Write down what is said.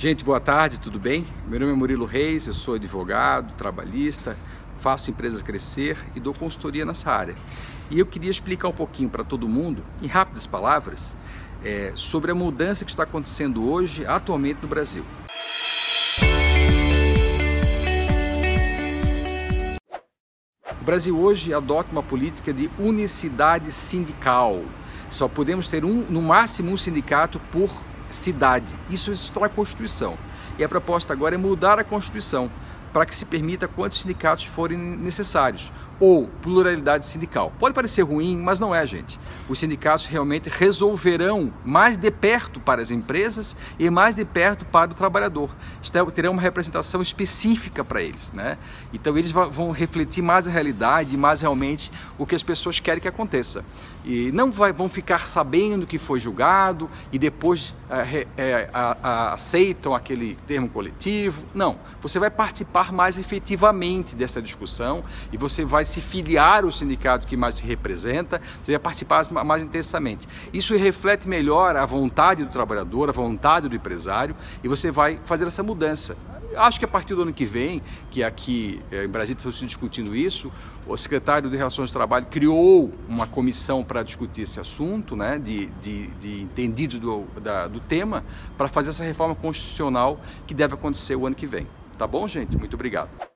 Gente, boa tarde, tudo bem? Meu nome é Murilo Reis, eu sou advogado, trabalhista, faço empresas crescer e dou consultoria nessa área. E eu queria explicar um pouquinho para todo mundo, em rápidas palavras, é, sobre a mudança que está acontecendo hoje, atualmente no Brasil. O Brasil hoje adota uma política de unicidade sindical. Só podemos ter um, no máximo um sindicato por cidade. Isso está na Constituição. E a proposta agora é mudar a Constituição para que se permita quantos sindicatos forem necessários ou pluralidade sindical. Pode parecer ruim, mas não é, gente. Os sindicatos realmente resolverão mais de perto para as empresas e mais de perto para o trabalhador. Terão uma representação específica para eles, né? Então eles vão refletir mais a realidade, mais realmente o que as pessoas querem que aconteça. E não vai, vão ficar sabendo que foi julgado e depois é, é, aceitam aquele termo coletivo. Não, você vai participar mais efetivamente dessa discussão e você vai se filiar ao sindicato que mais se representa, você vai participar mais intensamente. Isso reflete melhor a vontade do trabalhador, a vontade do empresário e você vai fazer essa mudança. Acho que a partir do ano que vem, que aqui eh, em Brasília estamos discutindo isso, o secretário de Relações do Trabalho criou uma comissão para discutir esse assunto, né, de, de, de entendidos do, da, do tema, para fazer essa reforma constitucional que deve acontecer o ano que vem. Tá bom, gente? Muito obrigado.